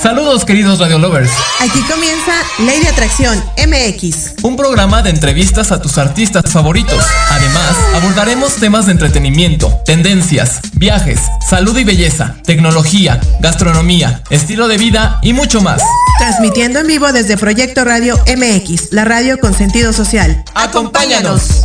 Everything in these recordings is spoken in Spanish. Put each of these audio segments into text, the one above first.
Saludos queridos Radio Lovers. Aquí comienza Ley de Atracción MX. Un programa de entrevistas a tus artistas favoritos. Además, abordaremos temas de entretenimiento, tendencias, viajes, salud y belleza, tecnología, gastronomía, estilo de vida y mucho más. Transmitiendo en vivo desde Proyecto Radio MX, la radio con sentido social. Acompáñanos.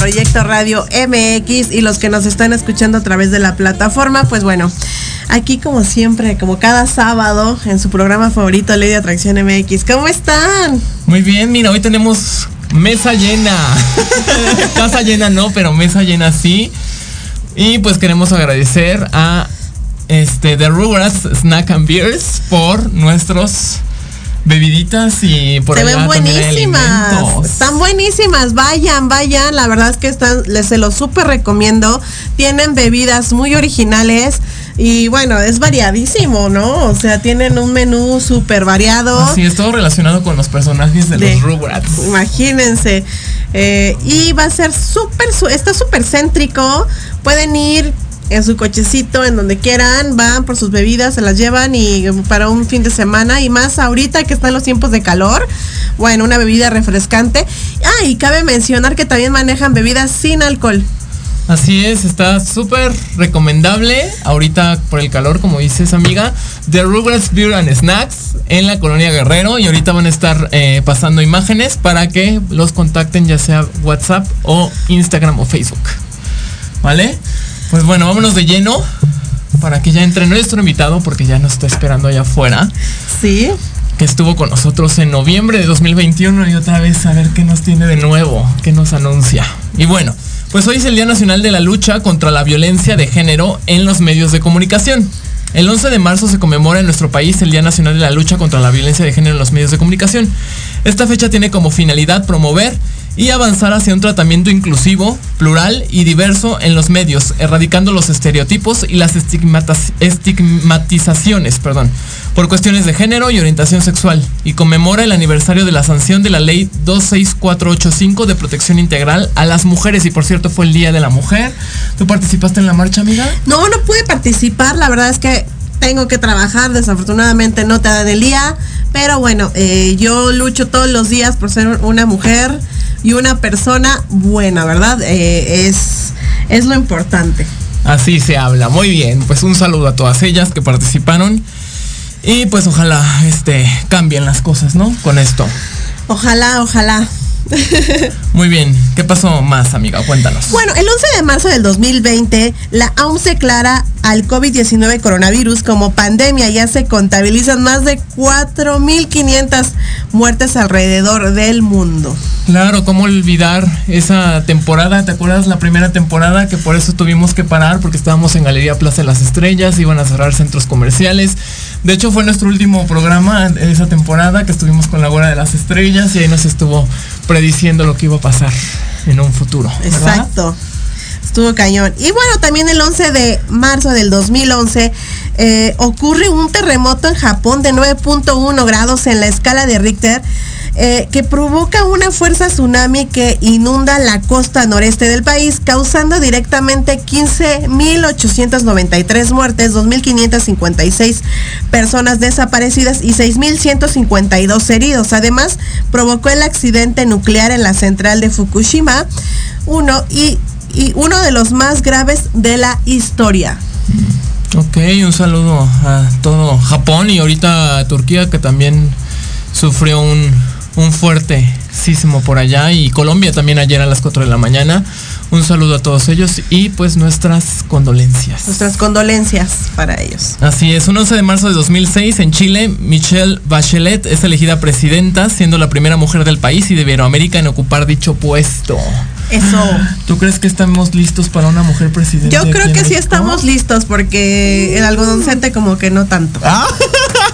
Proyecto Radio MX y los que nos están escuchando a través de la plataforma, pues bueno, aquí como siempre, como cada sábado en su programa favorito, Ley de Atracción MX. ¿Cómo están? Muy bien, mira, hoy tenemos mesa llena. Casa llena no, pero mesa llena sí. Y pues queremos agradecer a este The Rugrats Snack and Beers por nuestros bebiditas y por Se ven buenísimas. Están buenísimas. Vayan, vayan. La verdad es que están, les se los súper recomiendo. Tienen bebidas muy originales. Y bueno, es variadísimo, ¿no? O sea, tienen un menú súper variado. Sí, es todo relacionado con los personajes de, los Rugrats. Imagínense. Eh, y va a ser súper, está súper céntrico. Pueden ir en su cochecito, en donde quieran, van por sus bebidas, se las llevan y para un fin de semana y más ahorita que están los tiempos de calor, bueno, una bebida refrescante. Ah, y cabe mencionar que también manejan bebidas sin alcohol. Así es, está súper recomendable ahorita por el calor, como dices amiga, The Rugrats Beer and Snacks en la colonia Guerrero y ahorita van a estar eh, pasando imágenes para que los contacten ya sea WhatsApp o Instagram o Facebook. ¿Vale? Pues bueno, vámonos de lleno para que ya entre nuestro invitado porque ya nos está esperando allá afuera. Sí. Que estuvo con nosotros en noviembre de 2021 y otra vez a ver qué nos tiene de nuevo, qué nos anuncia. Y bueno, pues hoy es el Día Nacional de la Lucha contra la Violencia de Género en los medios de comunicación. El 11 de marzo se conmemora en nuestro país el Día Nacional de la Lucha contra la Violencia de Género en los medios de comunicación. Esta fecha tiene como finalidad promover y avanzar hacia un tratamiento inclusivo, plural y diverso en los medios, erradicando los estereotipos y las estigmatizaciones perdón, por cuestiones de género y orientación sexual, y conmemora el aniversario de la sanción de la Ley 26485 de protección integral a las mujeres, y por cierto fue el Día de la Mujer. ¿Tú participaste en la marcha, amiga? No, no pude participar, la verdad es que tengo que trabajar, desafortunadamente no te dan el día, pero bueno, eh, yo lucho todos los días por ser una mujer y una persona buena, ¿verdad? Eh, es, es lo importante. Así se habla, muy bien, pues un saludo a todas ellas que participaron y pues ojalá este, cambien las cosas, ¿no? Con esto. Ojalá, ojalá. Muy bien, ¿qué pasó más, amiga? Cuéntanos. Bueno, el 11 de marzo del 2020, la OMS declara al COVID-19 coronavirus como pandemia. Ya se contabilizan más de 4.500 muertes alrededor del mundo. Claro, ¿cómo olvidar esa temporada? ¿Te acuerdas la primera temporada que por eso tuvimos que parar? Porque estábamos en Galería Plaza de las Estrellas, iban a cerrar centros comerciales. De hecho, fue nuestro último programa esa temporada que estuvimos con la Guarda de las Estrellas y ahí nos estuvo prediciendo lo que iba a pasar en un futuro. Exacto. Estuvo cañón. Y bueno, también el 11 de marzo del 2011 eh, ocurre un terremoto en Japón de 9.1 grados en la escala de Richter. Eh, que provoca una fuerza tsunami que inunda la costa noreste del país, causando directamente 15.893 muertes, 2.556 personas desaparecidas y 6.152 heridos. Además, provocó el accidente nuclear en la central de Fukushima, uno y, y uno de los más graves de la historia. Ok, un saludo a todo Japón y ahorita a Turquía que también sufrió un, un fuerte sismo por allá y Colombia también ayer a las 4 de la mañana. Un saludo a todos ellos y pues nuestras condolencias. Nuestras condolencias para ellos. Así es, un 11 de marzo de 2006 en Chile, Michelle Bachelet es elegida presidenta, siendo la primera mujer del país y de Iberoamérica en ocupar dicho puesto. Eso. ¿Tú crees que estamos listos para una mujer presidenta? Yo creo que sí estamos listos porque el algodoncete como que no tanto. Ah.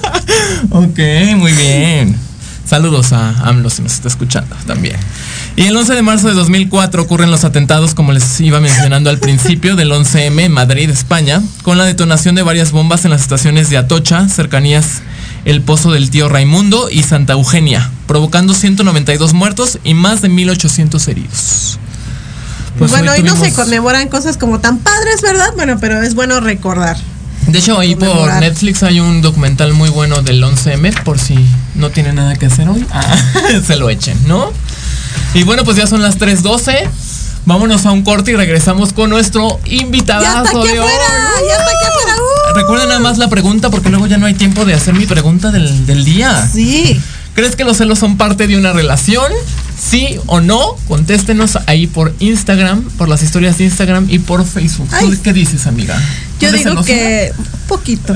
ok, muy bien. Saludos a AMLO si nos está escuchando también. Y el 11 de marzo de 2004 ocurren los atentados, como les iba mencionando al principio, del 11M en Madrid, España, con la detonación de varias bombas en las estaciones de Atocha, cercanías el Pozo del Tío Raimundo y Santa Eugenia, provocando 192 muertos y más de 1800 heridos. Pues bueno, hoy no se conmemoran cosas como tan padres, ¿verdad? Bueno, pero es bueno recordar. De hecho, ahí por Netflix hay un documental muy bueno del 11M, por si no tiene nada que hacer hoy, ah, se lo echen, ¿no? Y bueno, pues ya son las 3.12. Vámonos a un corte y regresamos con nuestro invitado. Ya está aquí afuera, ya está aquí afuera. Uh. Recuerden nada más la pregunta porque luego ya no hay tiempo de hacer mi pregunta del, del día. Sí. ¿Crees que los celos son parte de una relación? ¿Sí o no? Contéstenos ahí por Instagram, por las historias de Instagram y por Facebook. qué dices, amiga? Yo digo que poquito.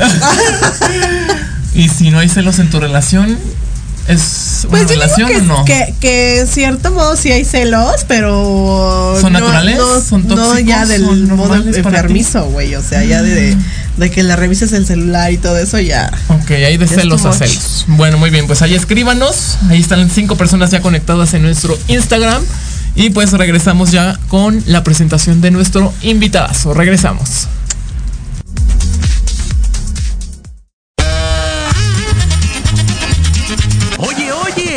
y si no hay celos en tu relación, ¿Es una pues relación que, o no? Que, que, en cierto modo sí hay celos, pero. ¿Son naturales? No, ¿Son tóxicos? No, ya del modo enfermizo, güey. O sea, ya de, de, que le revises el celular y todo eso, ya. Ok, hay de celos a celos. Bueno, muy bien, pues ahí escríbanos. Ahí están cinco personas ya conectadas en nuestro Instagram. Y pues regresamos ya con la presentación de nuestro invitado. Regresamos.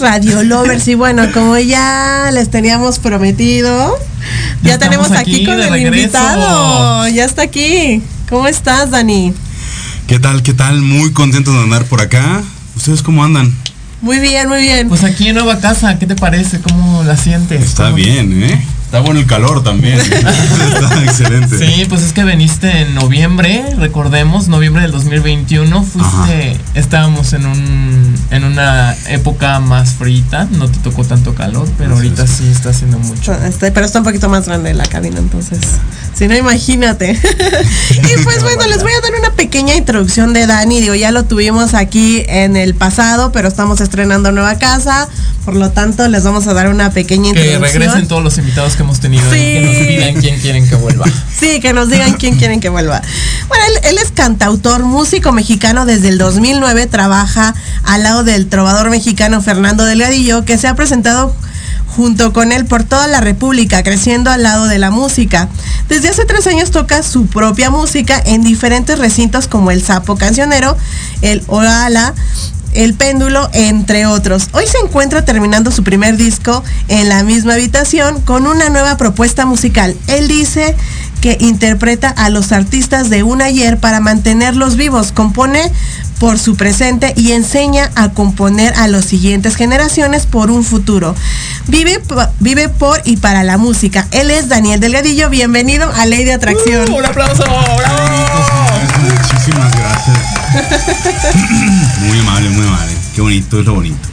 Radio Lovers. Y bueno, como ya les teníamos prometido, ya, tenemos aquí, con el invitado. Ya está aquí. ¿Cómo estás, Dani? ¿Qué tal? ¿Qué tal? Muy contento de andar por acá. ¿Ustedes cómo andan? Muy bien, muy bien. Pues aquí en Nueva Casa, ¿qué te parece? ¿Cómo la sientes? Está bien, ¿eh? Está bueno el calor también. Está excelente. Sí, pues es que veniste en noviembre, recordemos, noviembre del 2021. Fuiste, estábamos en un, en un una época más frita, no te tocó tanto calor, pero ahorita sí está haciendo mucho. Este, pero está un poquito más grande la cabina, entonces. Si no, imagínate. y pues bueno, les voy a dar una pequeña introducción de Dani. Digo, ya lo tuvimos aquí en el pasado, pero estamos estrenando nueva casa. Por lo tanto, les vamos a dar una pequeña Que introducción. regresen todos los invitados que hemos tenido Sí. que nos pidan quién quieren que vuelva. Sí, que nos digan quién quieren que vuelva. Bueno, él, él es cantautor, músico mexicano desde el 2009, trabaja al lado del trovador mexicano Fernando Delgadillo, que se ha presentado junto con él por toda la República, creciendo al lado de la música. Desde hace tres años toca su propia música en diferentes recintos como el Sapo Cancionero, el Oala, el péndulo, entre otros. Hoy se encuentra terminando su primer disco en la misma habitación con una nueva propuesta musical. Él dice que interpreta a los artistas de un ayer para mantenerlos vivos, compone por su presente y enseña a componer a las siguientes generaciones por un futuro. Vive, vive por y para la música. Él es Daniel Delgadillo. Bienvenido a Ley de Atracción. ¡Uh, un aplauso! Muchísimas gracias. Muy amable, muy amable. Qué bonito, es lo bonito.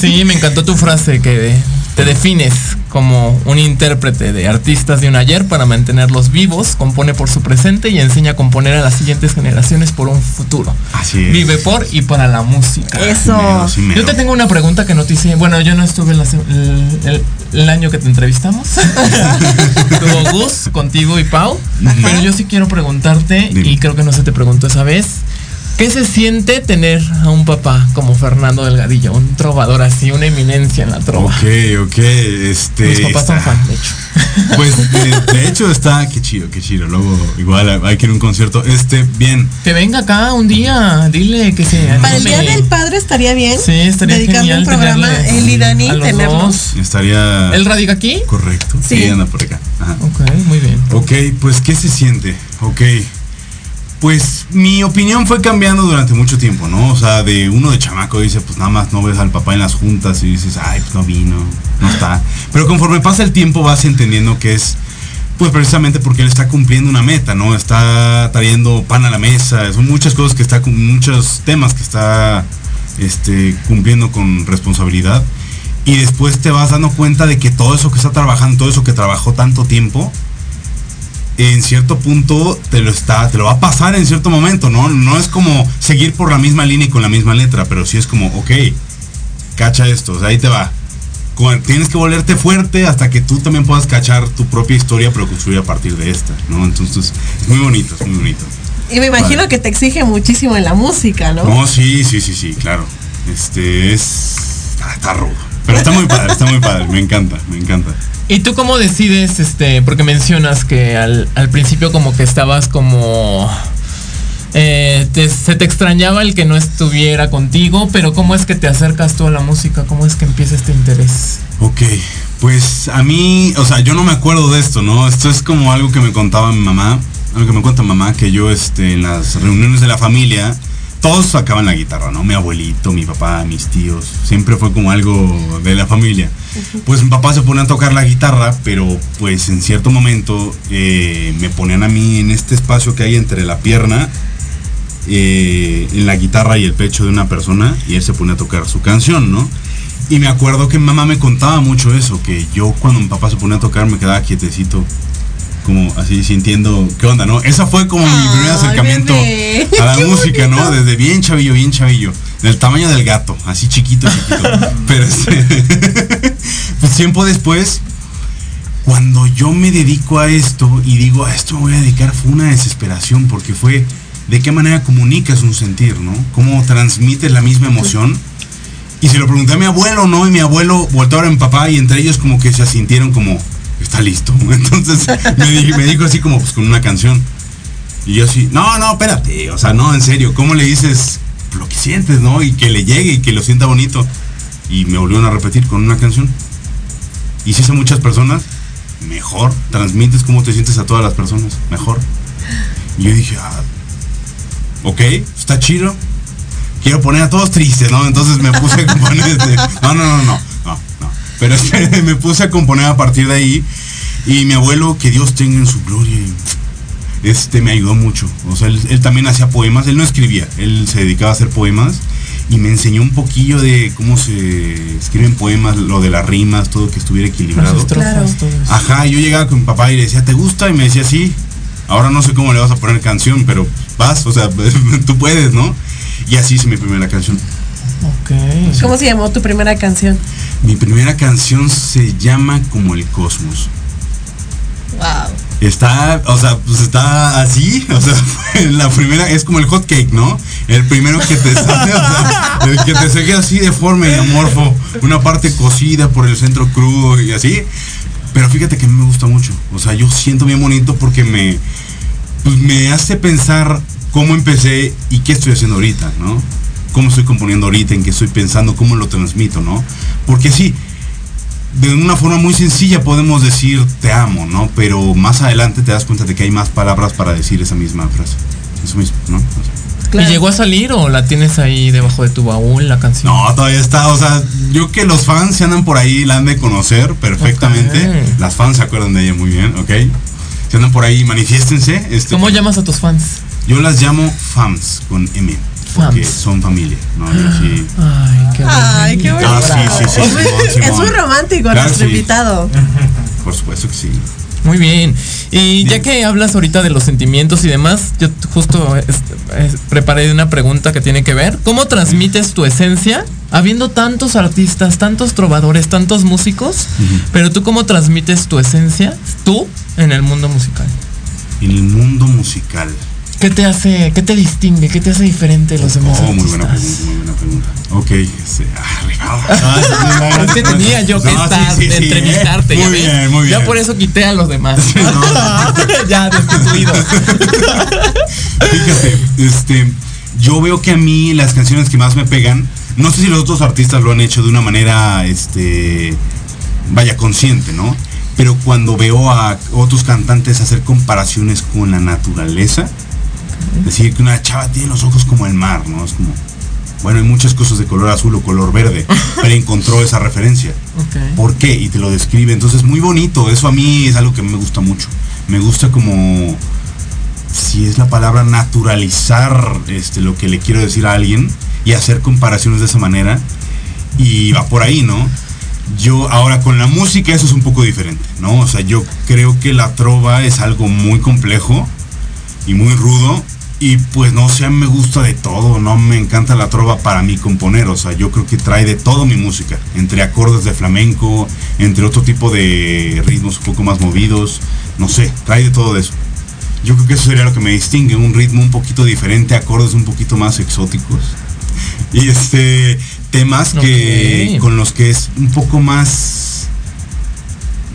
Sí, me encantó tu frase que te defines como un intérprete de artistas de un ayer para mantenerlos vivos, compone por su presente y enseña a componer a las siguientes generaciones por un futuro. Así es. Vive por y para la música. Eso. Mero, sí, mero. Yo te tengo una pregunta que no te hice. Bueno, yo no estuve la el, el- el año que te entrevistamos. Estuvo Gus contigo y Pau. Pero yo sí quiero preguntarte, Dime. y creo que no se te preguntó esa vez. ¿Qué se siente tener a un papá como Fernando Delgadillo, un trovador así, una eminencia en la trova? Ok, ok, este. Mis papás son fan, de hecho. Pues de, de hecho está, qué chido, qué chido. Luego igual hay que ir a un concierto. Este, bien. Que venga acá un día, dile que se Para el Día anime. del Padre estaría bien. Sí, estaría genial un programa, tenerle él y Dani, a los tenernos. dos. Estaría. ¿Él radica aquí? Correcto. Sí. Sí, anda por acá. Ajá. Ok, muy bien. Ok, pues ¿qué se siente? Ok. Pues mi opinión fue cambiando durante mucho tiempo, ¿no? O sea, de uno de chamaco dice, pues nada más no ves al papá en las juntas y dices, ay, pues no vino, no está. Pero conforme pasa el tiempo vas entendiendo que es, pues precisamente porque él está cumpliendo una meta, ¿no? Está trayendo pan a la mesa, son muchas cosas que está, muchos temas que está este, cumpliendo con responsabilidad. Y después te vas dando cuenta de que todo eso que está trabajando, todo eso que trabajó tanto tiempo, en cierto punto te lo está, te lo va a pasar en cierto momento, ¿no? No es como seguir por la misma línea y con la misma letra, pero sí es como, ok, cacha esto, o sea, ahí te va. Con- Tienes que volverte fuerte hasta que tú también puedas cachar tu propia historia, pero construir a partir de esta, ¿no? Entonces, es muy bonito, es muy bonito. Y me imagino Vale. que te exige muchísimo en la música, ¿no? No, sí, sí, sí, sí, claro. Este es. Está, está rudo. Pero está muy padre, está muy padre. Me encanta, me encanta. ¿Y tú cómo decides, este, porque mencionas que al, al principio como que estabas como... eh, te- se te extrañaba el que no estuviera contigo, pero ¿cómo es que te acercas tú a la música? ¿Cómo es que empieza este interés? Ok, pues a mí, o sea, yo no me acuerdo de esto, ¿no? Esto es como algo que me contaba mi mamá, algo que me cuenta mamá, que yo este, en las reuniones de la familia, todos sacaban la guitarra, ¿no? Mi abuelito, mi papá, mis tíos, siempre fue como algo de la familia. Pues mi papá se pone a tocar la guitarra, pero pues en cierto momento eh, me ponían a mí en este espacio que hay entre la pierna, eh, en la guitarra y el pecho de una persona, y él se pone a tocar su canción, ¿no? Y me acuerdo que mi mamá me contaba mucho eso, que yo cuando mi papá se ponía a tocar me quedaba quietecito, como así sintiendo, ¿qué onda, no? Esa fue como mi primer acercamiento bebé. a la Qué música, ¿no? Desde bien chavillo, bien chavillo, del tamaño del gato, así chiquito, chiquito. Pero este, pues tiempo después, cuando yo me dedico a esto y digo, a esto me voy a dedicar, fue una desesperación, porque fue de qué manera comunicas un sentir, ¿no? Cómo transmites la misma emoción. Y se lo pregunté a mi abuelo, ¿no? Y mi abuelo volteó a ver a mi papá y entre ellos como que se asintieron como, está listo. Entonces me, di- me dijo así como, pues con una canción. Y yo así, no, no, espérate, o sea, no, en serio, ¿cómo le dices lo que sientes, no? Y que le llegue y que lo sienta bonito. Y me volvieron a repetir con una canción. Y si es a muchas personas, mejor. Transmites cómo te sientes a todas las personas, mejor. Y yo dije, ah, ok, está chido. Quiero poner a todos tristes, ¿no? Entonces me puse a componer. este- no, no, no, no. Pero este, me puse a componer a partir de ahí. Y mi abuelo, que Dios tenga en su gloria, este me ayudó mucho. O sea, él, él también hacía poemas. Él no escribía, él se dedicaba a hacer poemas. y me enseñó un poquillo de cómo se escriben poemas, lo de las rimas, todo que estuviera Las equilibrado. estrofas, Claro. todo eso. Ajá, yo llegaba con mi papá y le decía, ¿te gusta? Y me decía, sí. Ahora no sé cómo le vas a poner canción, pero vas, o sea, tú puedes, ¿no? Y así hice mi primera canción. ¿Cómo se llamó tu primera canción? Mi primera canción se llama Como el Cosmos. Wow. Está, o sea, pues está así, o sea, la primera es como el hot cake, ¿no? El primero que te sale, o sea, el que te sigue así deforme y amorfo, una parte cocida por el centro crudo y así. Pero fíjate que a mí me gusta mucho, o sea, yo siento bien bonito porque me, pues me hace pensar cómo empecé y qué estoy haciendo ahorita, ¿no? Cómo estoy componiendo ahorita, en qué estoy pensando, cómo lo transmito, ¿no? Porque sí, de una forma muy sencilla podemos decir te amo, ¿no? Pero más adelante te das cuenta de que hay más palabras para decir esa misma frase. Eso mismo, ¿no? O sea, Claro. ¿Y llegó a salir o la tienes ahí debajo de tu baúl la canción? no, todavía está, o sea, yo que los fans se andan por ahí, la han de conocer perfectamente. Las fans se acuerdan de ella muy bien, ¿ok? Si andan por ahí, manifiéstense. Este, ¿Cómo llamas a tus fans? Yo las llamo fans con M. Porque Fans. son familia, ¿no? Ay, qué Ay, qué bonito. bonito. Ah, sí, sí, sí, Es muy- Simón, Es Simón. muy romántico Claro, nuestro sí. invitado. Por supuesto que sí. Muy bien. Y ya que hablas ahorita de los sentimientos y demás, yo justo es- es- preparé una pregunta que tiene que ver. ¿Cómo transmites tu esencia habiendo tantos artistas, tantos trovadores, tantos músicos? Pero tú cómo transmites tu esencia, tú, en el mundo musical. En el mundo musical. ¿Qué te hace, qué te distingue, qué te hace diferente de los demás Oh, muy buena artistas? pregunta, muy buena pregunta. Ok, este, ah, arribado. Es que tenía yo que No, sí, estar, sí, sí, entrevistarte. ¿eh? ¿ya Muy ves? bien, muy bien. Ya por eso quité a los demás. ya destituido. Fíjate, este, yo veo que a mí las canciones que más me pegan, no sé si los otros artistas lo han hecho de una manera, este, vaya, consciente, ¿no? Pero cuando veo a otros cantantes hacer comparaciones con la naturaleza, decir que una chava tiene los ojos como el mar, ¿no? Es como, bueno, hay muchas cosas de color azul o color verde, pero encontró esa referencia. Ok. ¿Por qué? Y te lo describe. Entonces, muy bonito. Eso a mí es algo que me gusta mucho. Me gusta como, si es la palabra, naturalizar este, lo que le quiero decir a alguien y hacer comparaciones de esa manera. Y va por ahí, ¿no? Yo, ahora con la música eso es un poco diferente, ¿no? O sea, yo creo que la trova es algo muy complejo y muy rudo. Y pues no sé, me gusta de todo, no me encanta la trova para mí componer, o sea, yo creo que trae de todo mi música, entre acordes de flamenco, entre otro tipo de ritmos un poco más movidos, no sé, trae de todo eso. Yo creo que eso sería lo que me distingue, un ritmo un poquito diferente, acordes un poquito más exóticos. Y este temas que con los que es un poco más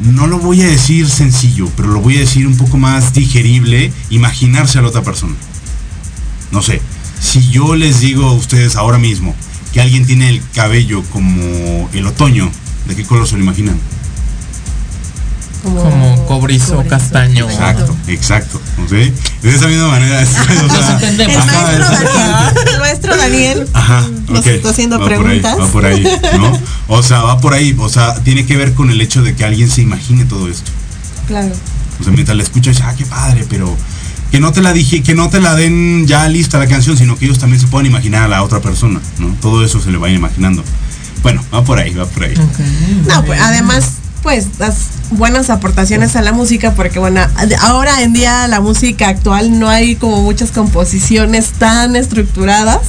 no lo voy a decir sencillo, pero lo voy a decir un poco más digerible, imaginarse a la otra persona. No sé, si yo les digo a ustedes ahora mismo que alguien tiene el cabello como el otoño, ¿de qué color se lo imaginan? Como cobrizo, castaño. Exacto, exacto. De esa misma manera. es- o Nos sea, entendemos. El maestro es- Daniel, el maestro Daniel Ajá, nos está haciendo va por ahí, preguntas. va por ahí, ¿no? O sea, va por ahí, o sea, tiene que ver con el hecho de que alguien se imagine todo esto. Claro. O sea, mientras la escuchas, ah, qué padre, pero que no te la dije, que no te la den ya lista la canción, sino que ellos también se puedan imaginar a la otra persona, ¿no? Todo eso se le va imaginando. Bueno, va por ahí, va por ahí. No, pues además, pues das buenas aportaciones a la música, porque bueno, ahora en día la música actual no hay como muchas composiciones tan estructuradas.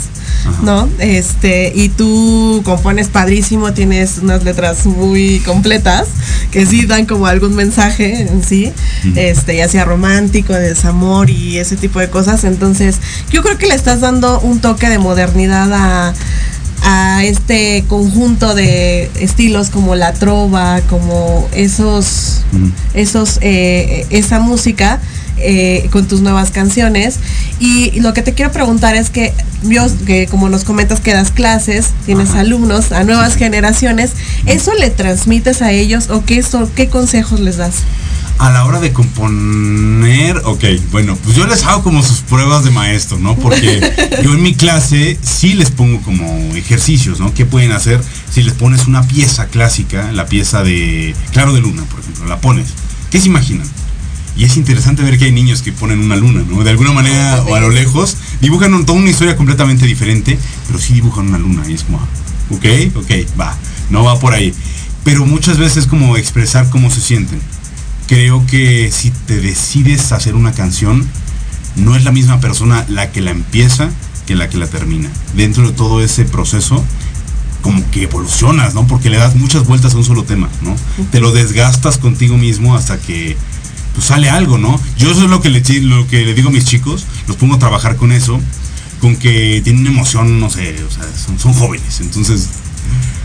Ajá. ¿No? Este, y tú compones padrísimo, tienes unas letras muy completas que sí dan como algún mensaje en sí, este, ya sea romántico, de desamor y ese tipo de cosas. Entonces, yo creo que le estás dando un toque de modernidad a, a este conjunto de estilos como la trova, como esos, esos, eh, esa música eh, con tus nuevas canciones. Y lo que te quiero preguntar es que yo, que como nos comentas que das clases, tienes Ajá. alumnos a nuevas generaciones, ¿eso le transmites a ellos o qué, eso, qué consejos les das? A la hora de componer, ok, bueno, pues yo les hago como sus pruebas de maestro, ¿no? Porque yo en mi clase sí les pongo como ejercicios, ¿no? ¿Qué pueden hacer si les pones una pieza clásica, la pieza de Claro de Luna, por ejemplo, la pones? ¿Qué se imaginan? Y es interesante ver que hay niños que ponen una luna, ¿no? De alguna manera o a lo lejos dibujan un- toda una historia completamente diferente, pero sí dibujan una luna y es como, ah, ok, ok, va, no va por ahí. Pero muchas veces es como expresar cómo se sienten. Creo que si te decides hacer una canción, no es la misma persona la que la empieza que la que la termina. Dentro de todo ese proceso, como que evolucionas, ¿no? Porque le das muchas vueltas a un solo tema, ¿no? Te lo desgastas contigo mismo hasta que pues sale algo, ¿no? Yo eso es lo que le, chi- lo que le digo a mis chicos, los pongo a trabajar con eso, con que tienen emoción, no sé, o sea, son, son jóvenes, entonces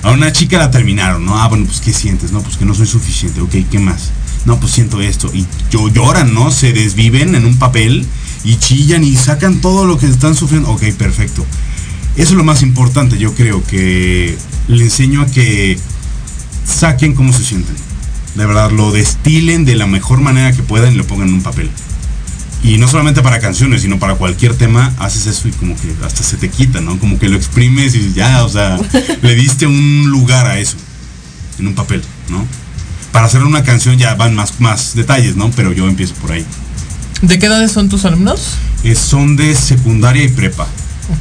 a una chica la terminaron, ¿no? Ah, bueno, pues ¿qué sientes? No, pues que no soy suficiente, ok, ¿qué más? No, pues siento esto. Y yo, lloran, ¿no? Se desviven en un papel y chillan y sacan todo lo que están sufriendo. Ok, perfecto. Eso es lo más importante, yo creo, que le enseño a que saquen cómo se sienten. De verdad, lo destilen de la mejor manera que puedan y lo pongan en un papel. Y no solamente para canciones, sino para cualquier tema, haces eso y como que hasta se te quita, ¿no? Como que lo exprimes y ya, o sea, le diste un lugar a eso, en un papel, ¿no? Para hacer una canción ya van más, más detalles, ¿no? Pero yo empiezo por ahí. ¿De qué edades son tus alumnos? Eh, son de secundaria y prepa.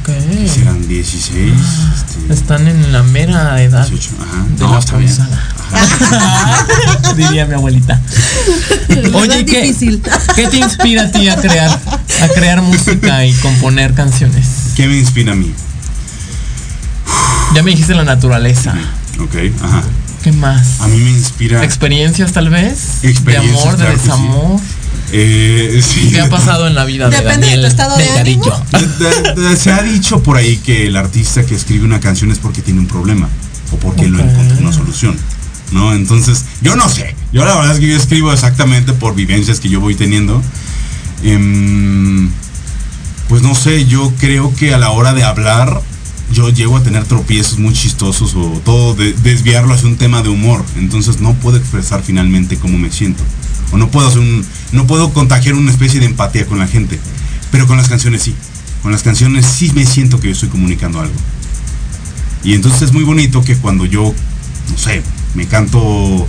Ok. Serán 16, este, Están en la mera edad 18, ajá. de No, la está bien. punzada. Diría mi abuelita. Oye, ¿y qué, difícil. ¿qué te inspira a ti a crear, a crear música y componer canciones? ¿Qué me inspira a mí? Ya me dijiste la naturaleza. Ok, ajá. ¿Qué más? A mí me inspira... ¿Experiencias tal vez? Experiencias, ¿De amor, de sí. desamor? Eh, sí. ¿Qué ha pasado en la vida de Depende de Daniel tu estado de? De- de- se ha dicho por ahí que el artista que escribe una canción es porque tiene un problema o porque lo Ok. encontró una solución. ¿No? Entonces, yo no sé. Yo la verdad es que yo escribo exactamente por vivencias que yo voy teniendo. Em, pues no sé, yo creo que a la hora de hablar, yo llego a tener tropiezos muy chistosos o todo de- desviarlo hacia un tema de humor. Entonces no puedo expresar finalmente cómo me siento. O no puedo hacer un, no puedo contagiar una especie de empatía con la gente. Pero con las canciones sí. Con las canciones sí me siento que yo estoy comunicando algo. Y entonces es muy bonito que cuando yo, no sé, me canto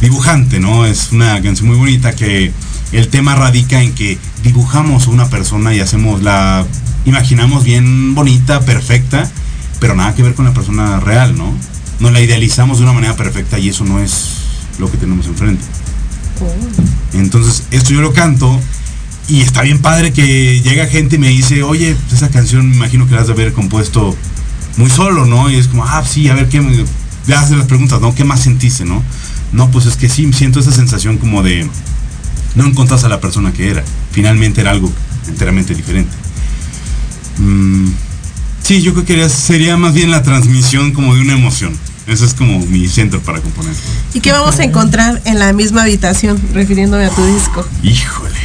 dibujante, ¿no? Es una canción muy bonita que el tema radica en que dibujamos a una persona y hacemos la, imaginamos bien bonita, perfecta, pero nada que ver con la persona real, ¿no? Nos la idealizamos de una manera perfecta y eso no es lo que tenemos enfrente. Entonces, esto yo lo canto y está bien padre que llega gente y me dice, oye, pues esa canción me imagino que la has de haber compuesto muy solo, ¿no? Y es como, ah, sí, a ver qué me. Le las preguntas, ¿no? ¿Qué más sentiste, no? No, pues es que sí, siento esa sensación como de. No encontrás a la persona que era. Finalmente era algo enteramente diferente. Mm, sí, yo creo que sería más bien la transmisión como de una emoción. Eso es como mi centro para componer. ¿Y qué vamos a encontrar en la misma habitación, refiriéndome a tu disco? Híjole,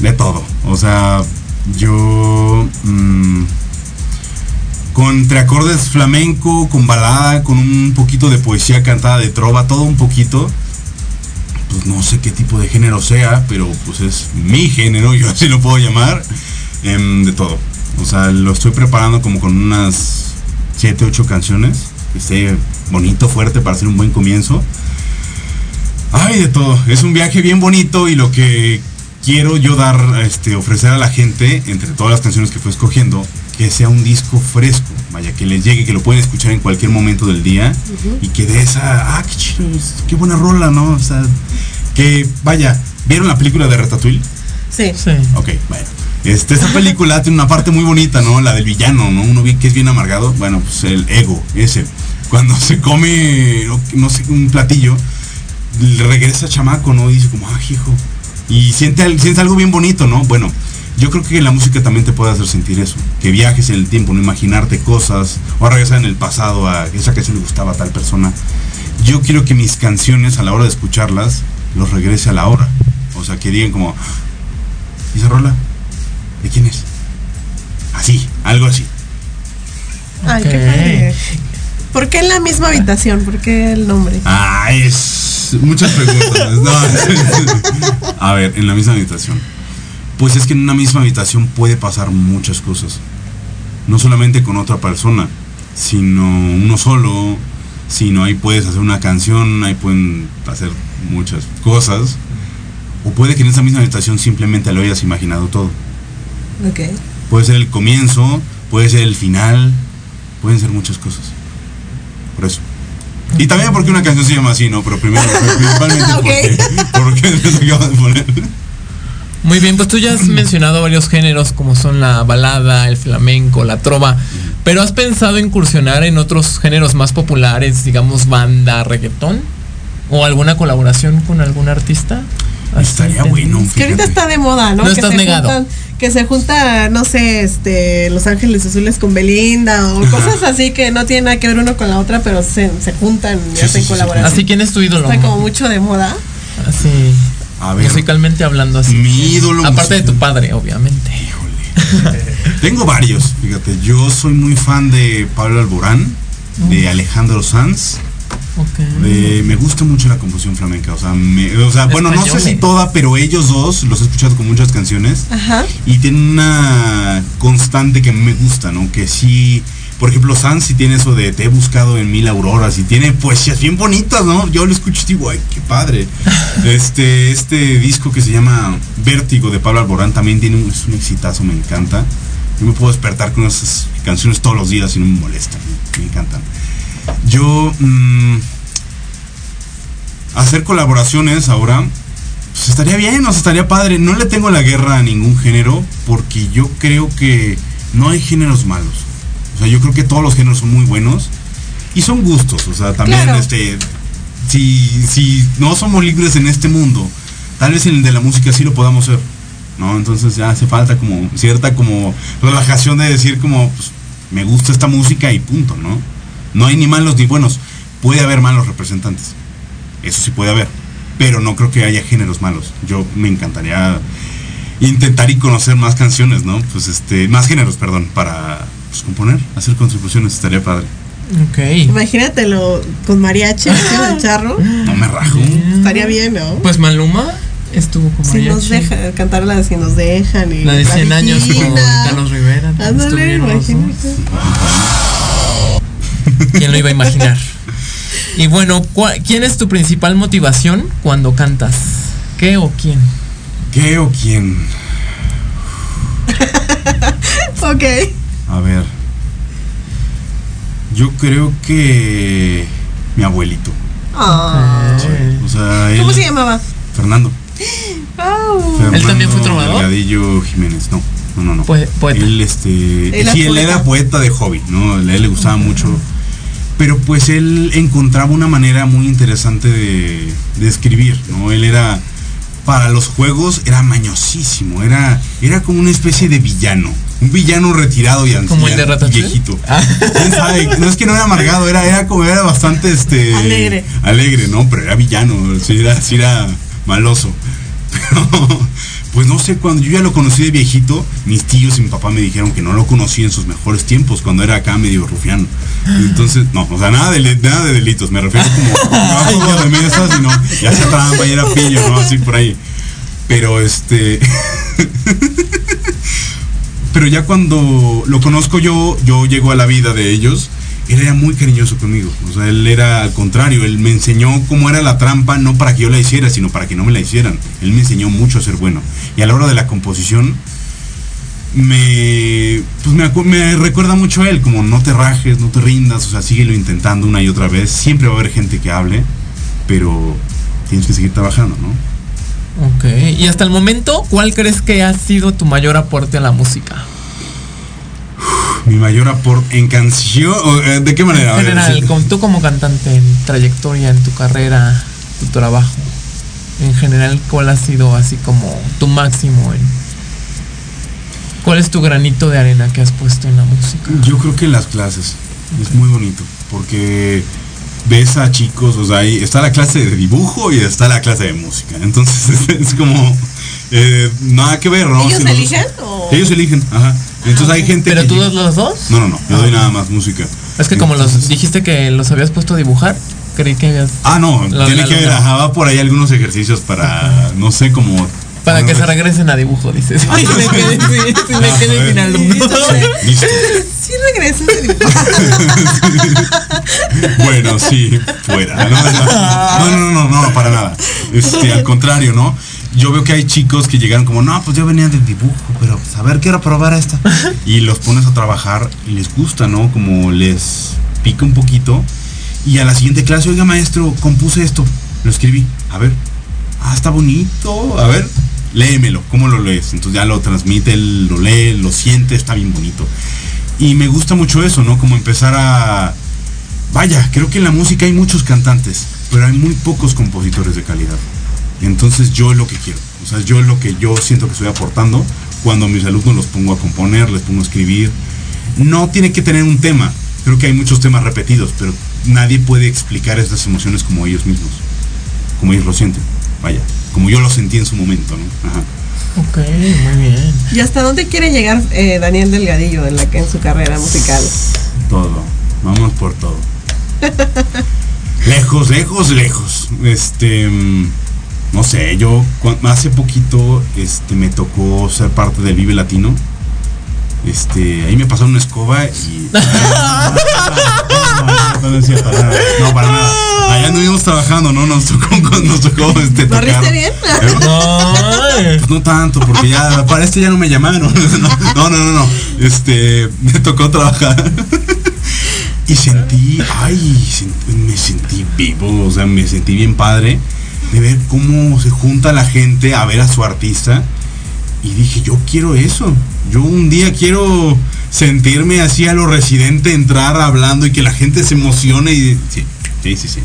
de todo. O sea, yo mm, con acordes flamenco, con balada, con un poquito de poesía cantada de trova, todo un poquito. Pues no sé qué tipo de género sea, pero pues es mi género, yo así lo puedo llamar. em, de todo. O sea, lo estoy preparando como con unas 7, 8 canciones. Que esté bonito, fuerte para hacer un buen comienzo. Ay, de todo. Es un viaje bien bonito y lo que quiero yo dar, este, ofrecer a la gente, entre todas las canciones que fue escogiendo, que sea un disco fresco, vaya, que les llegue, que lo pueden escuchar en cualquier momento del día y que de esa, ah, qué chido, qué buena rola, ¿no? O sea, que, vaya, ¿vieron la película de Ratatouille? Sí. Sí. Ok, bueno. Este, esta película tiene una parte muy bonita, ¿no? La del villano, ¿no? Uno que es bien amargado. Bueno, pues el ego, ese. Cuando se come, no, sé, un platillo, regresa chamaco, ¿no? Y dice como, ah, hijo. Y siente, siente algo bien bonito, ¿no? Bueno, yo creo que la música también te puede hacer sentir eso. Que viajes en el tiempo, no imaginarte cosas. O regresar en el pasado a esa canción le gustaba a tal persona. Yo quiero que mis canciones, a la hora de escucharlas, los regrese a la hora. O sea, que digan como, ¿y esa rola? ¿De quién es? Así, algo así. Ay, qué padre. ¿Por qué en la misma habitación? ¿Por qué el nombre? Ah, es muchas preguntas. No. A ver, en la misma habitación. Pues es que en una misma habitación puede pasar muchas cosas. No solamente con otra persona, sino uno solo, sino ahí puedes hacer una canción, ahí pueden hacer muchas cosas. O puede que en esa misma habitación simplemente lo hayas imaginado todo. Ok. puede ser el comienzo, puede ser el final, pueden ser muchas cosas. Por eso. Y también porque una canción se llama así, ¿no? Pero primero, principalmente porque, porque de poner. Muy bien, pues tú ya has mencionado varios géneros como son la balada, el flamenco, la trova, pero ¿has pensado incursionar en otros géneros más populares, digamos banda, reggaetón? ¿O alguna colaboración con algún artista? Estaría bueno. Que ahorita está de moda, ¿no? No que estás negado. juntan- que se junta, no sé, este, Los Ángeles Azules con Belinda o cosas así que no tienen nada que ver uno con la otra, pero se, se juntan y Sí, hacen sí, sí, colaboración. Así, ¿quién es tu ídolo? Está como mucho de moda. Así, A ver, musicalmente hablando así. mi ídolo Aparte de tu padre, obviamente. Híjole. Tengo varios, fíjate. Yo soy muy fan de Pablo Alborán, de Alejandro Sanz. Me gusta mucho la composición flamenca. O sea, me- o sea bueno, no sé si toda, pero ellos dos los he escuchado con muchas canciones. Ajá. Y tienen una constante que me gusta, ¿no? Que sí, por ejemplo, Sanz sí tiene eso de te he buscado en mil auroras y tiene poesías bien bonitas, ¿no? Yo lo escucho y digo, ay, qué padre. Este, este disco que se llama Vértigo de Pablo Alborán también tiene un, es un exitazo, me encanta. Yo me puedo despertar con esas canciones todos los días y no me molestan, me encantan. Yo, mm, hacer colaboraciones ahora, pues estaría bien, o sea, estaría padre. No le tengo la guerra a ningún género porque yo creo que no hay géneros malos. O sea, yo creo que todos los géneros son muy buenos y son gustos. O sea, también Claro. este, si, si no somos libres en este mundo, tal vez en el de la música sí lo podamos ser. ¿No? Entonces ya hace falta como cierta como relajación de decir como pues, me gusta esta música y punto, ¿no? No hay ni malos ni buenos. Puede haber malos representantes. Eso sí puede haber. Pero no creo que haya géneros malos. Yo me encantaría intentar y conocer más canciones, ¿no? Pues este, más géneros, perdón, para pues, componer, hacer contribuciones, estaría padre. Ok. Imagínatelo con mariachi, de charro. No me rajo. Estaría bien, ¿no? Pues Maluma estuvo con si nos mariachi. dejan, cantar la de si nos dejan y La de 100 años con. Carlos Rivera. Ándale, imagínate. ¿Quién lo iba a imaginar? Y bueno, ¿cuál- ¿quién es tu principal motivación cuando cantas? ¿Qué o quién? ¿Qué o quién? Ok. A ver. Yo creo que mi abuelito. Ah. O sea, él, ¿Cómo se llamaba? Fernando. Oh. Fernando también fue trovador? Delgadillo Jiménez, no. No, no, no. Poe- poeta. Él, este. Él sí, era él poeta. era poeta de hobby, ¿no? A él le gustaba mucho. Pero pues él encontraba una manera muy interesante de, de escribir, ¿no? Él era. Para los juegos era mañosísimo, era, era como una especie de villano. Un villano retirado y anciano. ¿Como el de Ratatouille? Viejito. Ah. ¿Quién sabe? No es que no era amargado, era, era como era bastante este. Alegre. Alegre, ¿no? Pero era villano, sí era, sí era maloso. Pero, pues no sé, cuando yo ya lo conocí de viejito, mis tíos y mi papá me dijeron que no lo conocí en sus mejores tiempos, cuando era acá medio rufiano. Entonces, no, o sea, nada de, nada de delitos, me refiero como de mesa, sino ya sea trampa y era pillo, ¿no? Así por ahí. Pero este. Pero ya cuando lo conozco yo, yo llego a la vida de ellos, él era muy cariñoso conmigo. O sea, él era al contrario, él me enseñó cómo era la trampa, no para que yo la hiciera, sino para que no me la hicieran. Él me enseñó mucho a ser bueno. Y a la hora de la composición, me, pues me, me recuerda mucho a él, como no te rajes, no te rindas, o sea, síguelo intentando una y otra vez. Siempre va a haber gente que hable, pero tienes que seguir trabajando, ¿no? Ok. Y hasta el momento, ¿cuál crees que ha sido tu mayor aporte a la música? Mi mayor aporte en canción, eh, ¿de qué manera? A En general, con, tú como cantante, en trayectoria, en tu carrera, tu trabajo. En general, ¿cuál ha sido así como tu máximo? En, ¿Cuál es tu granito de arena que has puesto en la música? Yo creo que en las clases es muy bonito porque ves a chicos, o sea, ahí está la clase de dibujo y está la clase de música. Entonces es, como eh, nada que ver, ¿no? ¿Ellos Si los- eligen o- Ellos eligen, ajá. Entonces hay gente ¿Pero que tú llega- das los dos? No, no, no, yo doy nada más música. Es que como los Entonces- dijiste que los habías puesto a dibujar, creí que habías... Ah, no, Lo- tiene lo- que ver, ajá, por ahí algunos ejercicios para, no sé, como... Para que se regresen a dibujo, dices. Sí, me quedé, sí, sí, me Ah, quedé sin alumno. Sí regresas de dibujo. Bueno, sí, fuera. No, no, no, no, no, no, para nada. Este, al contrario, ¿no? Yo veo que hay chicos que llegan como, no, pues yo venía del dibujo, pero pues, a ver, quiero probar esta. y los pones a trabajar y les gusta, ¿no? Como les pica un poquito. Y a la siguiente clase, oiga maestro, compuse esto, lo escribí. A ver, ah, está bonito, a ver, léemelo, ¿cómo lo lees? Entonces ya lo transmite, él lo lee, lo siente, está bien bonito. Y me gusta mucho eso, ¿no? Como empezar a... Vaya, creo que en la música hay muchos cantantes, pero hay muy pocos compositores de calidad. Entonces yo es lo que quiero. O sea, yo es lo que yo siento que estoy aportando cuando a mis alumnos los pongo a componer, les pongo a escribir. No tiene que tener un tema. Creo que hay muchos temas repetidos, pero nadie puede explicar estas emociones como ellos mismos. Como ellos lo sienten. Vaya. Como yo lo sentí en su momento, ¿no? Ajá. Ok, muy bien. ¿Y hasta dónde quiere llegar eh, Daniel Delgadillo en, la, en su carrera musical? Todo. Vamos por todo. lejos, lejos, lejos. Este. Mm, No sé, yo hace poquito este, me tocó ser parte del Vive Latino. Este, ahí me pasaron una escoba y. No, no. No, para nada. Allá anduvimos trabajando, ¿no? Nos tocó, nos tocó este, ¿Lo tocar. riste bien? Pues no tanto, porque ya para este ya no me llamaron. No, no, no, no. Este, me tocó trabajar. Y sentí, ay, me sentí vivo, o sea, me sentí bien padre de ver cómo se junta la gente a ver a su artista. Y dije, yo quiero eso. Yo un día quiero sentirme así a lo residente, entrar hablando y que la gente se emocione y... Sí, sí, sí, sí.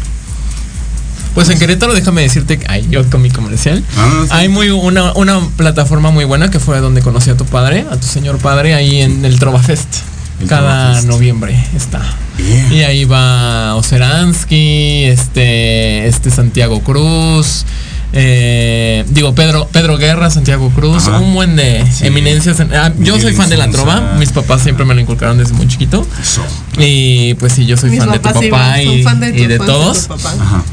Pues en Querétaro, déjame decirte que ay, yo con mi comercial. Ah, sí. Hay muy una, una plataforma muy buena que fue donde conocí a tu padre, a tu señor padre, ahí en el Trova Fest. El Cada noviembre está. Yeah. Y ahí va Oceransky, este, este Santiago Cruz, eh, digo Pedro, Pedro Guerra, Santiago Cruz, Ajá. un buen de Sí. eminencias. en- ah, yo soy fan de la trova, mis papás siempre me lo inculcaron desde muy chiquito. Eso. Y pues sí, yo soy Mis fan de tu papá y, fan de y todos. tu papá. Ajá.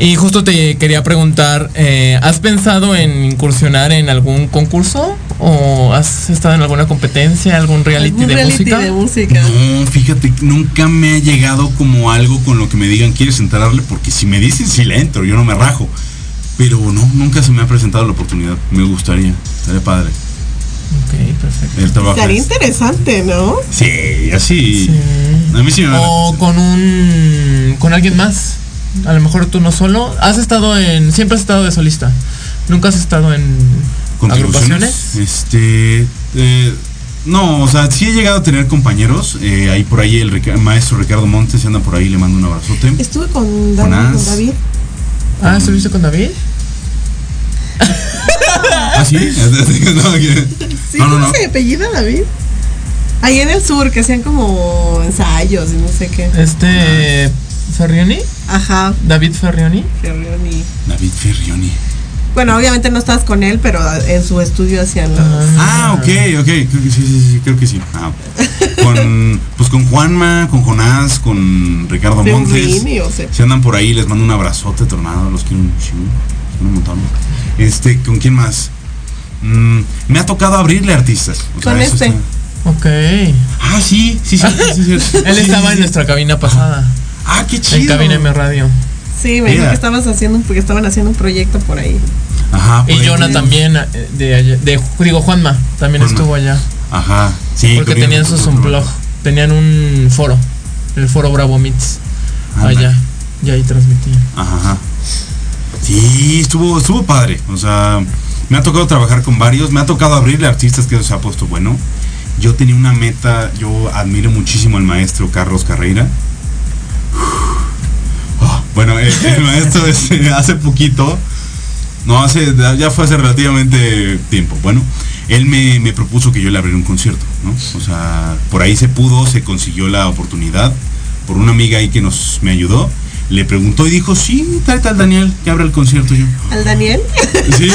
Y justo te quería preguntar, eh, ¿has pensado en incursionar en algún concurso? ¿O has estado en alguna competencia, algún reality ¿Algún de reality música? de música? No, fíjate, nunca me ha llegado como algo con lo que me digan, ¿quieres entrarle? Porque si me dicen, sí le entro, yo no me rajo. Pero no, nunca se me ha presentado la oportunidad. Me gustaría, estaría padre. Ok, perfecto. El trabajo. Estaría interesante, ¿no? Sí, así. Sí. A mí sí me O con un con alguien más. A lo mejor tú no solo. Has estado en. Siempre has estado de solista. Nunca has estado en agrupaciones. Este. eh, no, o sea, sí he llegado a tener compañeros. eh, ahí por ahí el Rica- maestro Ricardo Montes anda por ahí, le mando un abrazote. Estuve con David. Con David. Ah, ¿estuviste con David? ¿Ah, sí? no, Sí, no, no, ¿cómo no. se apellida David? Ahí en el sur, que hacían como ensayos y no sé qué. Este. Ferrioni. Ajá, David Ferrioni. Ferrioni. David Ferrioni. Bueno, obviamente no estabas con él, pero en su estudio hacían los... Ah, ok, ok, creo que sí, sí, sí, creo que sí. Ah, con, pues con Juanma, con Jonás, con Ricardo de Montes. O sea. Si andan por ahí, les mando un abrazote, tornado, los quiero un chingo, un montón. Este, ¿con quién más? Mm, me ha tocado abrirle artistas. o sea, Con este. está- Ok. Ah, sí, sí, sí. sí, sí, sí. Él Sí, estaba sí, en sí. nuestra cabina pasada. Ah, qué chido. En cabina M Radio. Sí, me Mira. que estabas haciendo un, porque estaban haciendo un proyecto por ahí. Ajá. por Y ahí Jonah también, eh, de, allá- de, digo, Juanma, también Juanma. estuvo allá. Ajá. Sí, porque tenían sus nosotros blog, tenían un foro, el foro Bravo Meets, allá, y ahí transmitían. Ajá. Sí, estuvo, estuvo padre. O sea, me ha tocado trabajar con varios, me ha tocado abrirle a artistas que eso se ha puesto bueno. Yo tenía una meta, yo admiro muchísimo al maestro Carlos Carreira. Bueno, el, el maestro este, hace poquito, no hace, ya fue hace relativamente tiempo. Bueno, él me, me propuso que yo le abriera un concierto, ¿no? O sea, por ahí se pudo, se consiguió la oportunidad por una amiga ahí que nos me ayudó. Le preguntó y dijo, sí, tal, tal, Daniel, que abra el concierto. Yo, Al Daniel. Sí, yo